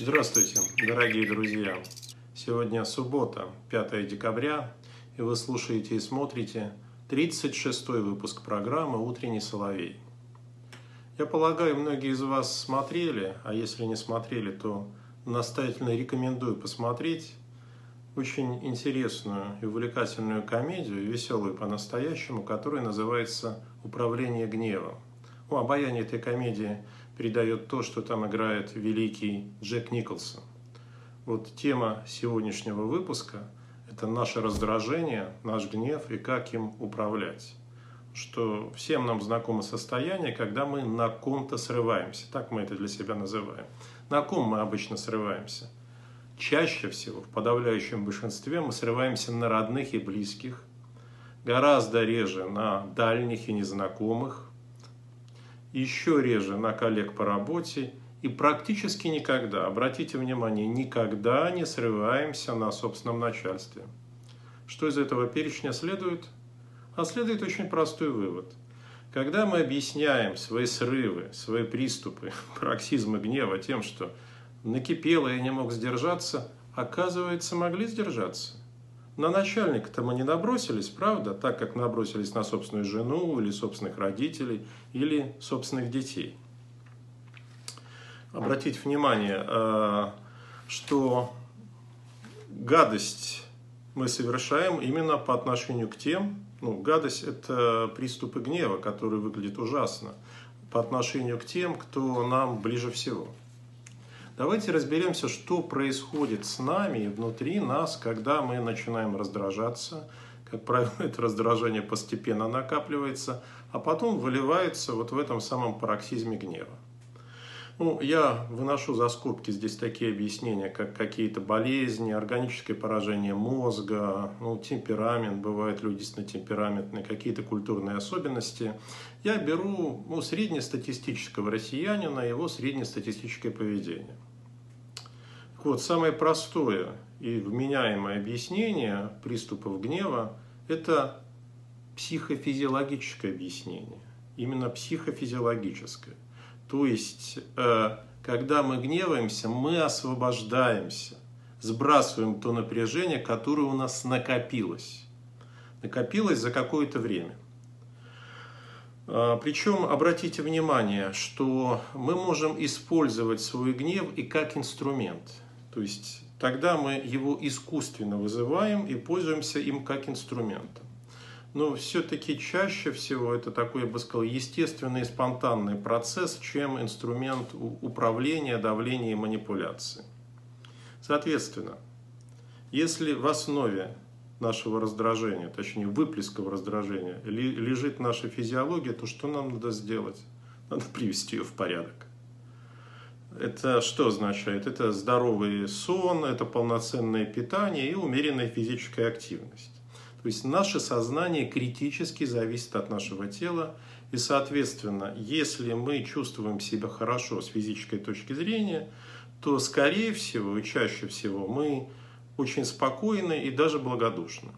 Здравствуйте, дорогие друзья! Сегодня суббота, 5 декабря, и вы слушаете и смотрите 36-й выпуск программы «Утренний соловей». Я полагаю, многие из вас смотрели, а если не смотрели, то настоятельно рекомендую посмотреть очень интересную и увлекательную комедию, веселую по-настоящему, которая называется «Управление гневом». Ну, обаяние этой комедии передает то, что там играет великий Джек Николсон. Вот тема сегодняшнего выпуска – это наше раздражение, наш гнев и как им управлять. Что всем нам знакомо состояние, когда мы на ком-то срываемся. Так мы это для себя называем. На ком мы обычно срываемся? Чаще всего, в подавляющем большинстве, мы срываемся на родных и близких, гораздо реже на дальних и незнакомых, еще реже на коллег по работе и практически никогда, обратите внимание, никогда не срываемся на собственном начальстве. Что из этого перечня следует? А следует очень простой вывод. Когда мы объясняем свои срывы, свои приступы, пароксизмы гнева тем, что накипело и не мог сдержаться, оказывается, могли сдержаться. На начальника-то мы не набросились, правда, так как набросились на собственную жену или собственных родителей или собственных детей. Обратите внимание, э, что гадость мы совершаем именно по отношению к тем, ну, гадость – это приступы гнева, которые выглядят ужасно, по отношению к тем, кто нам ближе всего – Давайте разберемся, что происходит с нами и внутри нас, когда мы начинаем раздражаться. Как правило, это раздражение постепенно накапливается, а потом выливается вот в этом самом пароксизме гнева. Ну, я выношу за скобки здесь такие объяснения, как какие-то болезни, органическое поражение мозга, ну, темперамент, бывают люди действительно темпераментные, какие-то культурные особенности. Я беру ну, среднестатистического россиянина, его среднестатистическое поведение. Вот, самое простое и вменяемое объяснение приступов гнева – это психофизиологическое объяснение. Именно психофизиологическое. То есть, э, когда мы гневаемся, мы освобождаемся, сбрасываем то напряжение, которое у нас накопилось. Накопилось за какое-то время. А, Причем обратите внимание, что мы можем использовать свой гнев и как инструмент – то есть тогда мы его искусственно вызываем и пользуемся им как инструментом. Но все-таки чаще всего это такой, я бы сказал, естественный спонтанный процесс, чем инструмент управления, давления и манипуляции. Соответственно, если в основе нашего раздражения, точнее выплесков раздражения, лежит наша физиология, то что нам надо сделать? Надо привести ее в порядок. Это что означает? Это здоровый сон, это полноценное питание и умеренная физическая активность. То есть наше сознание критически зависит от нашего тела, и, соответственно, если мы чувствуем себя хорошо с физической точки зрения, то, скорее всего и чаще всего мы очень спокойны и даже благодушны.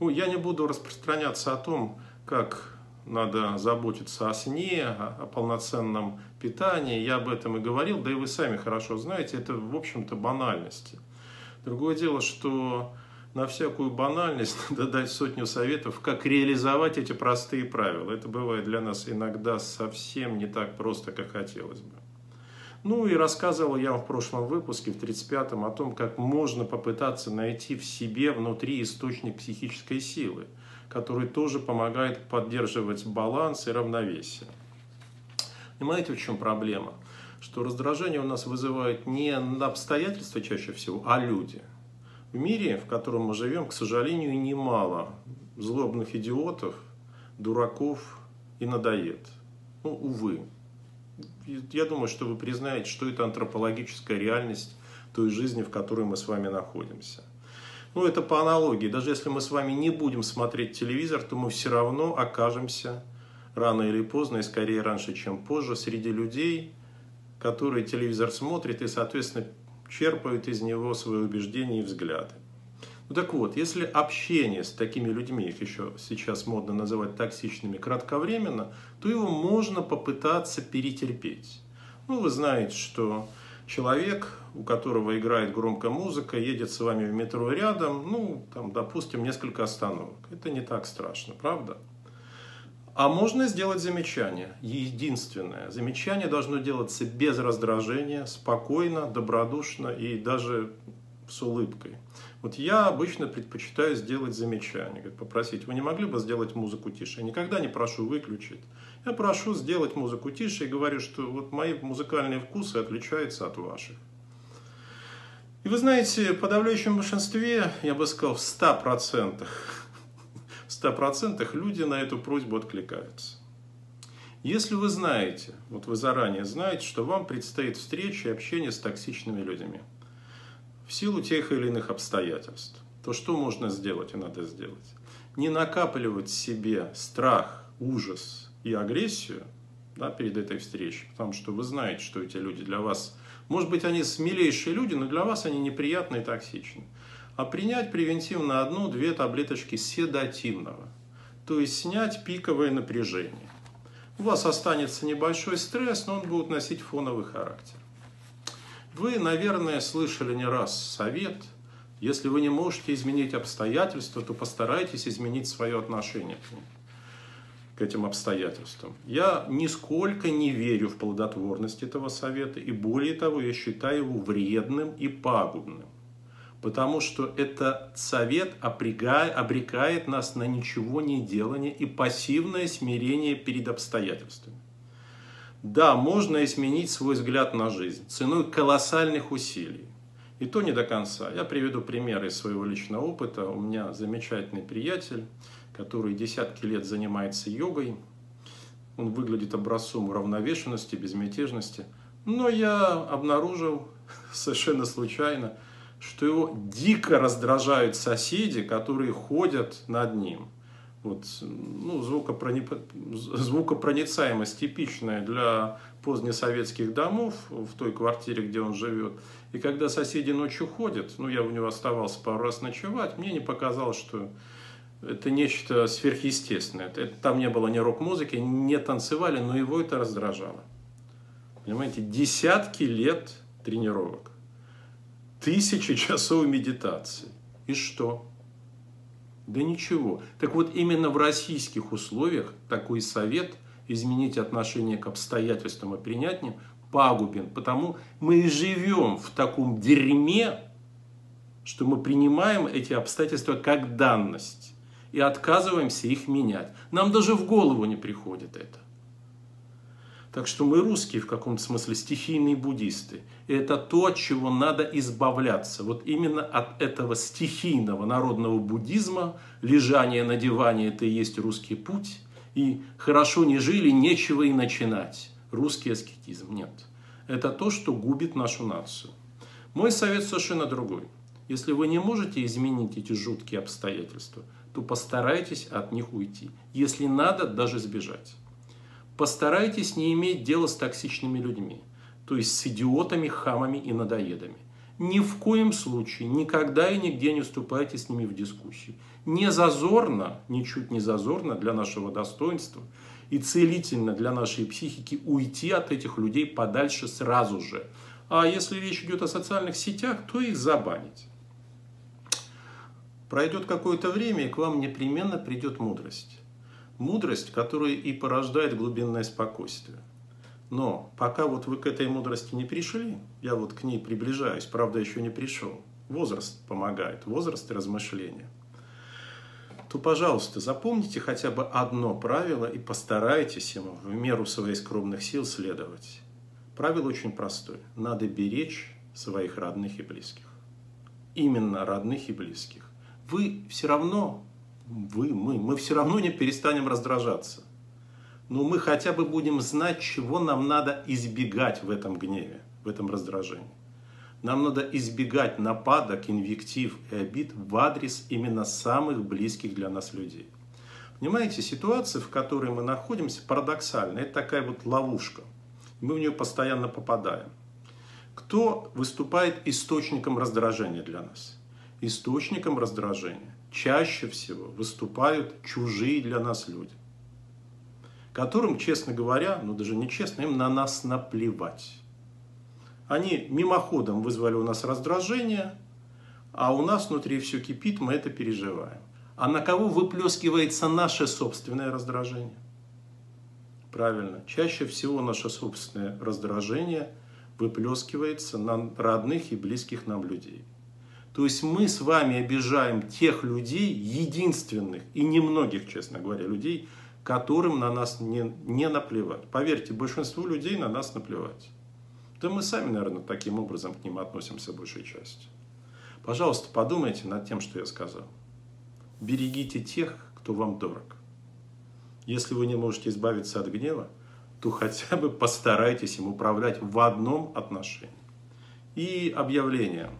Ну, я не буду распространяться о том, как надо заботиться о сне, о полноценном питании. Я об этом и говорил, да и вы сами хорошо знаете, это, в общем-то, банальности. Другое дело, что на всякую банальность надо дать сотню советов, как реализовать эти простые правила. Это бывает для нас иногда совсем не так просто, как хотелось бы. Ну и рассказывал я в прошлом выпуске, в 35-м, о том, как можно попытаться найти в себе внутри источник психической силы – который тоже помогает поддерживать баланс и равновесие. Понимаете, в чем проблема? Что раздражение у нас вызывает не обстоятельства чаще всего, а люди. В мире, в котором мы живем, к сожалению, немало злобных идиотов, дураков и надоед. Ну, увы. Я думаю, что вы признаете, что это антропологическая реальность той жизни, в которой мы с вами находимся. Ну, это по аналогии. Даже если мы с вами не будем смотреть телевизор, то мы все равно окажемся рано или поздно, и скорее раньше, чем позже, среди людей, которые телевизор смотрят и, соответственно, черпают из него свои убеждения и взгляды. Ну так вот, если общение с такими людьми, их еще сейчас модно называть токсичными, кратковременно, то его можно попытаться перетерпеть. Ну, вы знаете, что человек у которого играет громкая музыка, едет с вами в метро рядом, ну, там, допустим, несколько остановок. Это не так страшно, правда? А можно сделать замечание. Единственное, замечание должно делаться без раздражения, спокойно, добродушно и даже с улыбкой. Вот я обычно предпочитаю сделать замечание, попросить, вы не могли бы сделать музыку тише? Я никогда не прошу выключить. Я прошу сделать музыку тише и говорю, что вот мои музыкальные вкусы отличаются от ваших. И вы знаете, в подавляющем большинстве, я бы сказал, в 100%, в 100% люди на эту просьбу откликаются. Если вы знаете, вот вы заранее знаете, что вам предстоит встреча и общение с токсичными людьми, в силу тех или иных обстоятельств, то что можно сделать и надо сделать? Не накапливать себе страх, ужас и агрессию да, перед этой встречей, потому что вы знаете, что эти люди для вас, может быть, они смелейшие люди, но для вас они неприятные и токсичны. А принять превентивно одну-две таблеточки седативного, то есть снять пиковое напряжение. У вас останется небольшой стресс, но он будет носить фоновый характер. Вы, наверное, слышали не раз совет, если вы не можете изменить обстоятельства, то постарайтесь изменить свое отношение к ним к этим обстоятельствам. Я нисколько не верю в плодотворность этого совета, и более того, я считаю его вредным и пагубным. Потому что этот совет обрекает нас на ничего не делание и пассивное смирение перед обстоятельствами. Да, можно изменить свой взгляд на жизнь ценой колоссальных усилий. И то не до конца. Я приведу пример из своего личного опыта. У меня замечательный приятель, который десятки лет занимается йогой. Он выглядит образцом уравновешенности, безмятежности. Но я обнаружил совершенно случайно, что его дико раздражают соседи, которые ходят над ним вот, ну, звукопрони... звукопроницаемость типичная для позднесоветских домов в той квартире, где он живет. И когда соседи ночью ходят, ну, я у него оставался пару раз ночевать, мне не показалось, что это нечто сверхъестественное. Это, там не было ни рок-музыки, не танцевали, но его это раздражало. Понимаете, десятки лет тренировок, тысячи часов медитации. И что? Да ничего. Так вот, именно в российских условиях такой совет изменить отношение к обстоятельствам и принять ним пагубен. Потому мы и живем в таком дерьме, что мы принимаем эти обстоятельства как данность и отказываемся их менять. Нам даже в голову не приходит это. Так что мы русские в каком-то смысле стихийные буддисты. И это то, от чего надо избавляться. Вот именно от этого стихийного народного буддизма, лежание на диване – это и есть русский путь. И хорошо не жили, нечего и начинать. Русский аскетизм нет. Это то, что губит нашу нацию. Мой совет совершенно другой. Если вы не можете изменить эти жуткие обстоятельства, то постарайтесь от них уйти. Если надо, даже сбежать. Постарайтесь не иметь дела с токсичными людьми, то есть с идиотами, хамами и надоедами. Ни в коем случае, никогда и нигде не вступайте с ними в дискуссию. Не зазорно, ничуть не зазорно для нашего достоинства и целительно для нашей психики уйти от этих людей подальше сразу же. А если речь идет о социальных сетях, то их забанить. Пройдет какое-то время, и к вам непременно придет мудрость мудрость, которая и порождает глубинное спокойствие. Но пока вот вы к этой мудрости не пришли, я вот к ней приближаюсь, правда еще не пришел, возраст помогает, возраст и размышления, то, пожалуйста, запомните хотя бы одно правило и постарайтесь ему в меру своих скромных сил следовать. Правило очень простое. Надо беречь своих родных и близких. Именно родных и близких. Вы все равно вы, мы, мы все равно не перестанем раздражаться. Но мы хотя бы будем знать, чего нам надо избегать в этом гневе, в этом раздражении. Нам надо избегать нападок, инвектив и обид в адрес именно самых близких для нас людей. Понимаете, ситуация, в которой мы находимся, парадоксальна. Это такая вот ловушка. Мы в нее постоянно попадаем. Кто выступает источником раздражения для нас? Источником раздражения чаще всего выступают чужие для нас люди, которым, честно говоря, ну даже не честно, им на нас наплевать. Они мимоходом вызвали у нас раздражение, а у нас внутри все кипит, мы это переживаем. А на кого выплескивается наше собственное раздражение? Правильно, чаще всего наше собственное раздражение выплескивается на родных и близких нам людей. То есть мы с вами обижаем тех людей, единственных и немногих, честно говоря, людей, которым на нас не, не наплевать. Поверьте, большинству людей на нас наплевать. Да мы сами, наверное, таким образом к ним относимся большей частью. Пожалуйста, подумайте над тем, что я сказал. Берегите тех, кто вам дорог. Если вы не можете избавиться от гнева, то хотя бы постарайтесь им управлять в одном отношении. И объявление.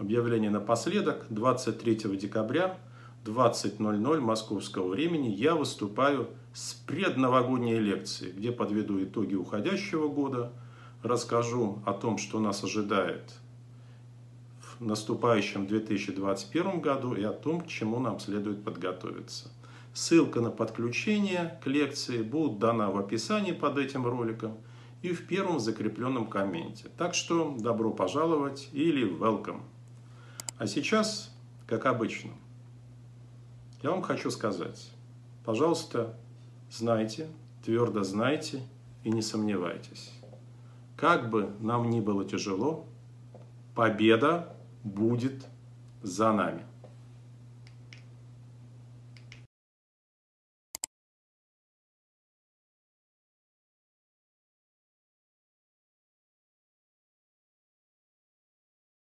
Объявление напоследок. 23 декабря 20.00 московского времени я выступаю с предновогодней лекцией, где подведу итоги уходящего года, расскажу о том, что нас ожидает в наступающем 2021 году и о том, к чему нам следует подготовиться. Ссылка на подключение к лекции будет дана в описании под этим роликом и в первом закрепленном комменте. Так что добро пожаловать или welcome. А сейчас, как обычно, я вам хочу сказать, пожалуйста, знайте, твердо знайте и не сомневайтесь. Как бы нам ни было тяжело, победа будет за нами.